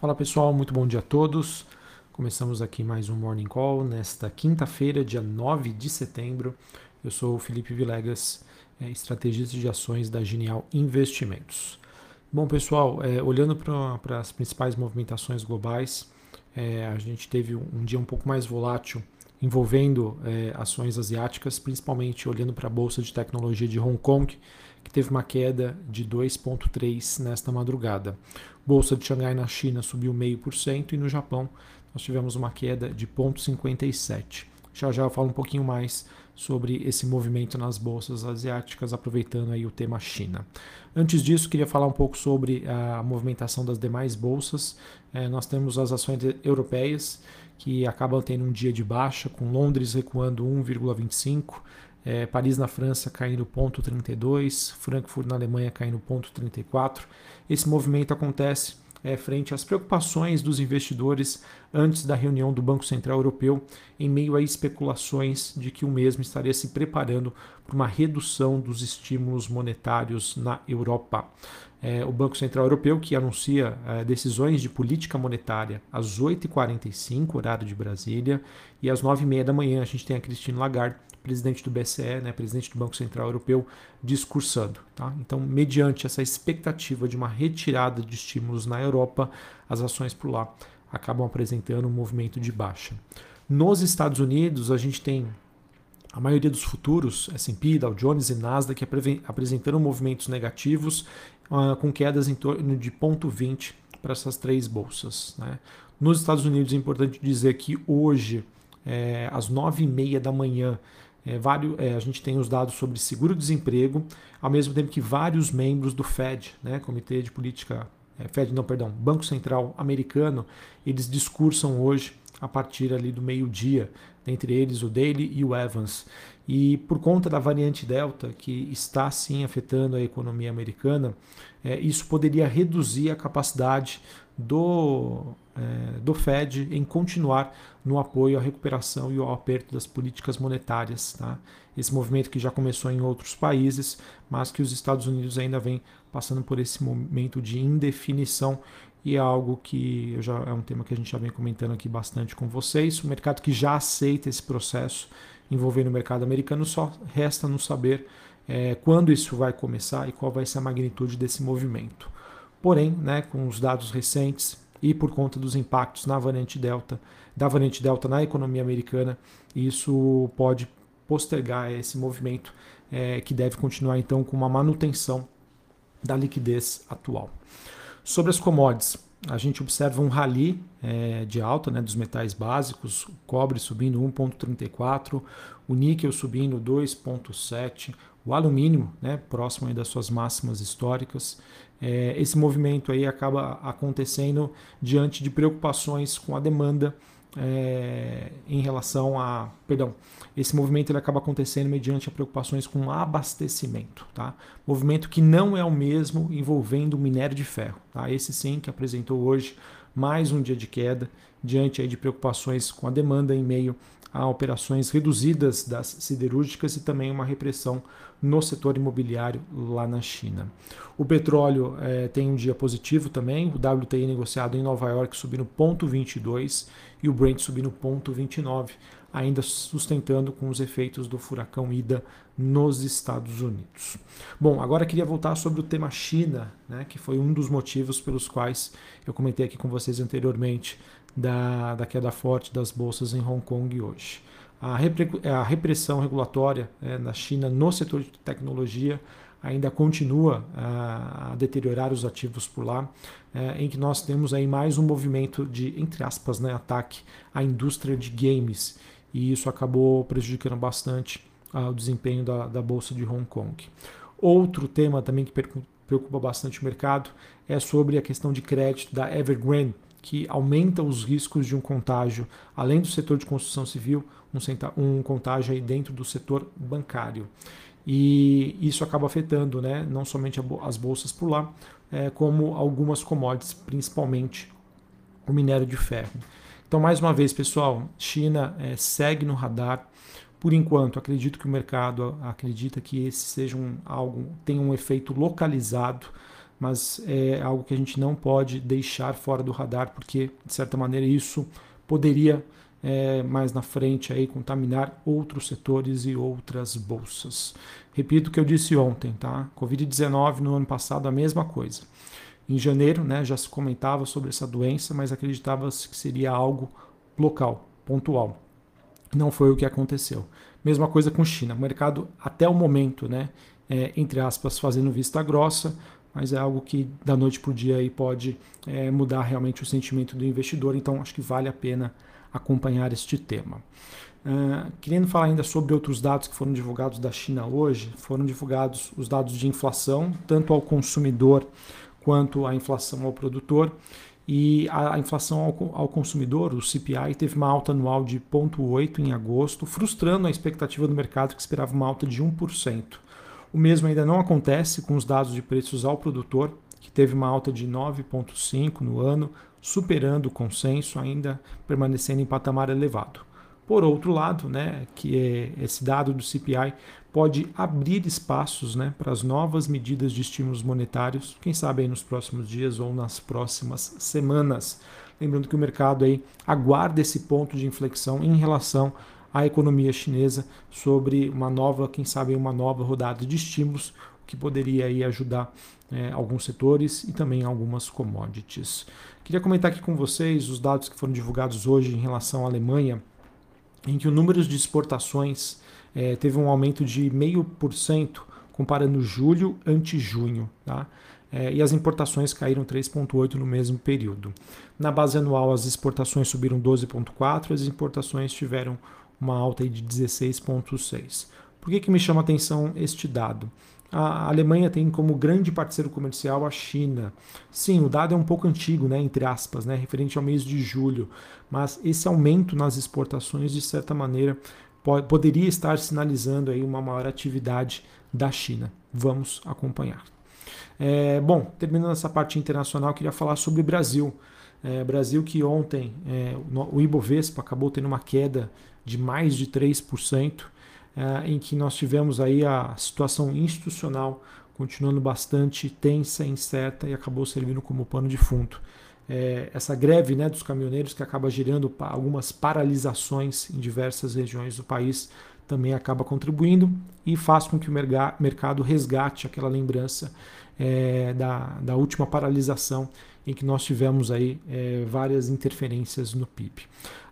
Fala pessoal, muito bom dia a todos. Começamos aqui mais um Morning Call nesta quinta-feira, dia 9 de setembro. Eu sou o Felipe Vilegas, é, estrategista de ações da Genial Investimentos. Bom pessoal, é, olhando para as principais movimentações globais, é, a gente teve um dia um pouco mais volátil envolvendo é, ações asiáticas, principalmente olhando para a bolsa de tecnologia de Hong Kong, que teve uma queda de 2,3% nesta madrugada. Bolsa de Xangai na China subiu 0,5% e no Japão nós tivemos uma queda de 0,57%. Já já eu falo um pouquinho mais sobre esse movimento nas bolsas asiáticas, aproveitando aí o tema China. Antes disso, queria falar um pouco sobre a movimentação das demais bolsas. É, nós temos as ações europeias que acabam tendo um dia de baixa, com Londres recuando 1,25%, é, Paris na França caindo 0,32, Frankfurt na Alemanha caindo 0,34. Esse movimento acontece é, frente às preocupações dos investidores antes da reunião do Banco Central Europeu, em meio a especulações de que o mesmo estaria se preparando para uma redução dos estímulos monetários na Europa. É, o Banco Central Europeu, que anuncia é, decisões de política monetária às 8h45, horário de Brasília, e às 9h30 da manhã a gente tem a Christine Lagarde, presidente do BCE, né, presidente do Banco Central Europeu, discursando. Tá? Então, mediante essa expectativa de uma retirada de estímulos na Europa, as ações por lá acabam apresentando um movimento de baixa. Nos Estados Unidos, a gente tem a maioria dos futuros, S&P, Dow Jones e Nasdaq, apresentando movimentos negativos, uh, com quedas em torno de 0,20 para essas três bolsas. Né? Nos Estados Unidos, é importante dizer que hoje, é, às 9h30 da manhã, é, vários, é, a gente tem os dados sobre seguro-desemprego, ao mesmo tempo que vários membros do Fed, né, Comitê de Política, é, Fed não, perdão, Banco Central Americano, eles discursam hoje a partir ali do meio-dia, entre eles o Daly e o Evans. E por conta da variante Delta, que está sim afetando a economia americana, é, isso poderia reduzir a capacidade do, do Fed em continuar no apoio à recuperação e ao aperto das políticas monetárias. Tá? Esse movimento que já começou em outros países, mas que os Estados Unidos ainda vem passando por esse momento de indefinição e é algo que já é um tema que a gente já vem comentando aqui bastante com vocês. O mercado que já aceita esse processo envolvendo o mercado americano só resta nos saber é, quando isso vai começar e qual vai ser a magnitude desse movimento. Porém, né, com os dados recentes e por conta dos impactos na variante Delta, da variante Delta na economia americana, isso pode postergar esse movimento é, que deve continuar então com uma manutenção da liquidez atual. Sobre as commodities, a gente observa um rally é, de alta né, dos metais básicos, o cobre subindo 1,34, o níquel subindo 2,7, o alumínio né, próximo das suas máximas históricas. É, esse movimento aí acaba acontecendo diante de preocupações com a demanda é, em relação a. Perdão, esse movimento ele acaba acontecendo mediante a preocupações com abastecimento. Tá? Movimento que não é o mesmo envolvendo o minério de ferro. Tá? Esse sim que apresentou hoje mais um dia de queda, diante aí de preocupações com a demanda em meio a operações reduzidas das siderúrgicas e também uma repressão no setor imobiliário lá na China. O petróleo é, tem um dia positivo também, o WTI negociado em Nova York subindo 0,22 e o Brent subindo 0,29, ainda sustentando com os efeitos do furacão Ida nos Estados Unidos. Bom, agora queria voltar sobre o tema China, né, que foi um dos motivos pelos quais eu comentei aqui com vocês anteriormente da, da queda forte das bolsas em Hong Kong hoje. A, a repressão regulatória é, na China no setor de tecnologia ainda continua a, a deteriorar os ativos por lá, é, em que nós temos aí mais um movimento de, entre aspas, né, ataque à indústria de games, e isso acabou prejudicando bastante ah, o desempenho da, da Bolsa de Hong Kong. Outro tema também que preocupa bastante o mercado é sobre a questão de crédito da Evergrande, que aumenta os riscos de um contágio, além do setor de construção civil, um, contágio aí dentro do setor bancário. E isso acaba afetando né, não somente as bolsas por lá, é, como algumas commodities, principalmente o minério de ferro. Então, mais uma vez, pessoal, China é, segue no radar. Por enquanto, acredito que o mercado acredita que esse seja um, algo, tenha um efeito localizado mas é algo que a gente não pode deixar fora do radar, porque de certa maneira isso poderia é, mais na frente aí contaminar outros setores e outras bolsas. Repito o que eu disse ontem, tá? Covid-19 no ano passado a mesma coisa. Em janeiro, né, já se comentava sobre essa doença, mas acreditava-se que seria algo local, pontual. Não foi o que aconteceu. Mesma coisa com China. O mercado, até o momento, né, é, entre aspas, fazendo vista grossa, mas é algo que da noite para o dia aí pode é, mudar realmente o sentimento do investidor, então acho que vale a pena acompanhar este tema. Uh, querendo falar ainda sobre outros dados que foram divulgados da China hoje, foram divulgados os dados de inflação, tanto ao consumidor quanto a inflação ao produtor. E a, a inflação ao, ao, consumidor, o CPI, teve uma alta anual de 0,8% em agosto, frustrando a expectativa do mercado que esperava uma alta de 1%. O mesmo ainda não acontece com os dados de preços ao produtor, que teve uma alta de 9,5% no ano, superando o consenso, ainda permanecendo em patamar elevado. Por outro lado, né, que é esse dado do CPI pode abrir espaços né, para as novas medidas de estímulos monetários, quem sabe nos próximos dias ou nas próximas semanas. Lembrando que o mercado aí aguarda esse ponto de inflexão em relação à economia chinesa sobre uma nova, quem sabe uma nova rodada de estímulos, que poderia aí ajudar é, alguns setores e também algumas commodities. Queria comentar aqui com vocês os dados que foram divulgados hoje em relação à Alemanha, em que o número de exportações é, teve um aumento de 0,5% comparando julho ante junho. Tá? É, e as importações caíram 3,8% no mesmo período. Na base anual, as exportações subiram 12,4%, as importações tiveram uma alta de 16,6%. Por que, que me chama atenção este dado? A Alemanha tem como grande parceiro comercial a China. Sim, o dado é um pouco antigo, né, entre aspas, né, referente ao mês de julho, mas esse aumento nas exportações, de certa maneira, poderia estar sinalizando aí uma maior atividade da China. Vamos acompanhar. É, bom, terminando essa parte internacional, queria falar sobre o Brasil. É, Brasil que ontem é, o Ibovespa acabou tendo uma queda de mais de 3%, é, em que nós tivemos aí a situação institucional continuando bastante tensa, incerta e acabou servindo como pano de fundo. É, essa greve né, dos caminhoneiros que acaba gerando algumas paralisações em diversas regiões do país também acaba contribuindo e faz com que o mercado resgate aquela lembrança é, da, da última paralisação em que nós tivemos aí é, várias interferências no PIB.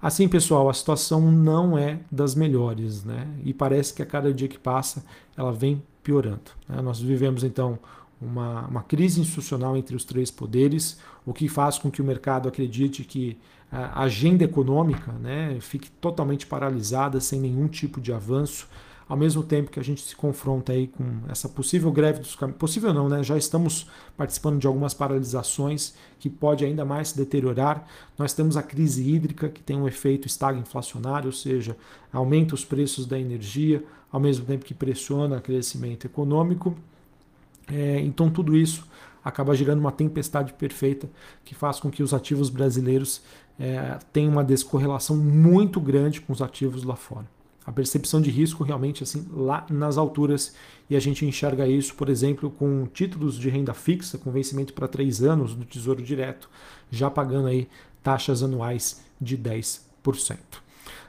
Assim, pessoal, a situação não é das melhores, né? E parece que a cada dia que passa ela vem piorando. Né? Nós vivemos então uma, uma crise institucional entre os três poderes, o que faz com que o mercado acredite que a agenda econômica né, fique totalmente paralisada, sem nenhum tipo de avanço, ao mesmo tempo que a gente se confronta aí com essa possível greve dos caminhoneiros, possível não, né? Já estamos participando de algumas paralisações que pode ainda mais se deteriorar. Nós temos a crise hídrica que tem um efeito estagflacionário, ou seja, aumenta os preços da energia, ao mesmo tempo que pressiona o crescimento econômico. É, então tudo isso acaba gerando uma tempestade perfeita que faz com que os ativos brasileiros é, tenham uma descorrelação muito grande com os ativos lá fora. A percepção de risco realmente assim lá nas alturas e a gente enxerga isso, por exemplo, com títulos de renda fixa com vencimento para três anos do Tesouro Direto, já pagando aí taxas anuais de 10%.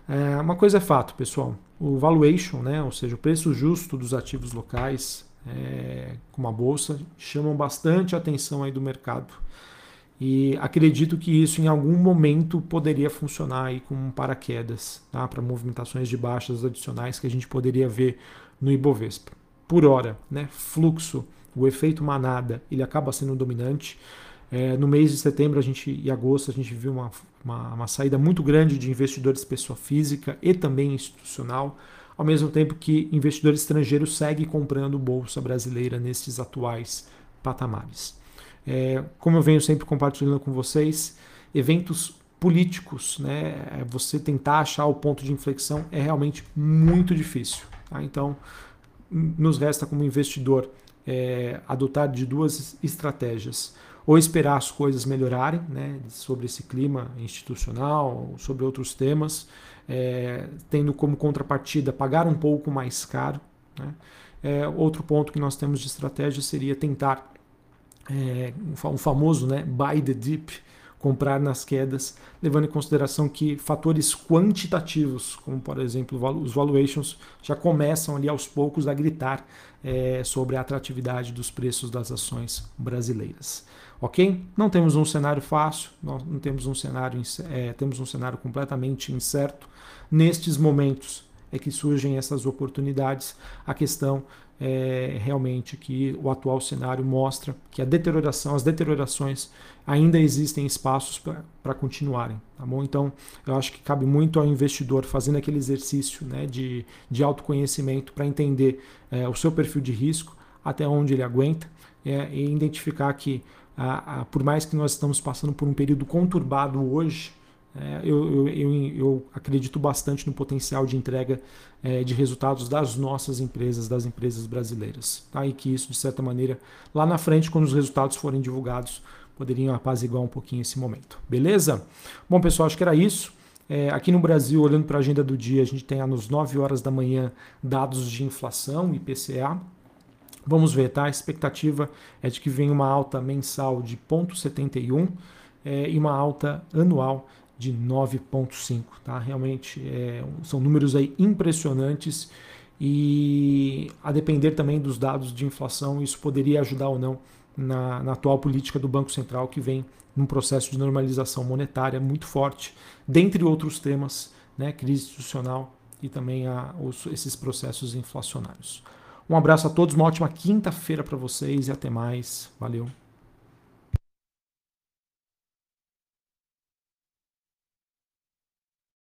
É, uma coisa é fato, pessoal, o valuation, né, ou seja, o preço justo dos ativos locais, é, como a bolsa chamam bastante atenção aí do mercado. E acredito que isso em algum momento poderia funcionar aí como paraquedas tá? para movimentações de baixas adicionais que a gente poderia ver no Ibovespa. Por hora, né? fluxo, o efeito manada, ele acaba sendo dominante. É, no mês de setembro a gente, e agosto a gente viu uma, uma, uma saída muito grande de investidores pessoa física e também institucional ao mesmo tempo que investidor estrangeiro segue comprando bolsa brasileira nesses atuais patamares. É, como eu venho sempre compartilhando com vocês, eventos políticos, né, você tentar achar o ponto de inflexão é realmente muito difícil. Tá? Então, nos resta como investidor é, adotar de duas estratégias ou esperar as coisas melhorarem né, sobre esse clima institucional, sobre outros temas, é, tendo como contrapartida pagar um pouco mais caro. Né? É, outro ponto que nós temos de estratégia seria tentar é, um famoso né, buy the dip, comprar nas quedas, levando em consideração que fatores quantitativos, como por exemplo os valuations, já começam ali aos poucos a gritar é, sobre a atratividade dos preços das ações brasileiras. Ok? Não temos um cenário fácil, não, não temos um cenário, é, temos um cenário completamente incerto. Nestes momentos é que surgem essas oportunidades. A questão é realmente que o atual cenário mostra que a deterioração, as deteriorações ainda existem espaços para continuarem, tá bom? Então, eu acho que cabe muito ao investidor fazendo aquele exercício né, de, de autoconhecimento para entender é, o seu perfil de risco, até onde ele aguenta, é, e identificar que, a, a, por mais que nós estamos passando por um período conturbado hoje, é, eu, eu, eu, eu, acredito bastante no potencial de entrega é, de resultados das nossas empresas, das empresas brasileiras. Tá? E que isso, de certa maneira, lá na frente, quando os resultados forem divulgados, poderiam apaziguar um pouquinho esse momento. Beleza? Bom, pessoal, acho que era isso. É, aqui no Brasil, olhando para a agenda do dia, a gente tem às 9 horas da manhã dados de inflação, IPCA. Vamos ver, tá? A expectativa é de que venha uma alta mensal de 0,71 é, e uma alta anual de 9,5. Tá? Realmente é, são números aí impressionantes e a depender também dos dados de inflação, isso poderia ajudar ou não na, na, atual política do Banco Central, que vem num processo de normalização monetária muito forte, dentre outros temas, né, crise institucional e também a, os, esses processos inflacionários. Um abraço a todos, uma ótima quinta-feira para vocês e até mais. Valeu!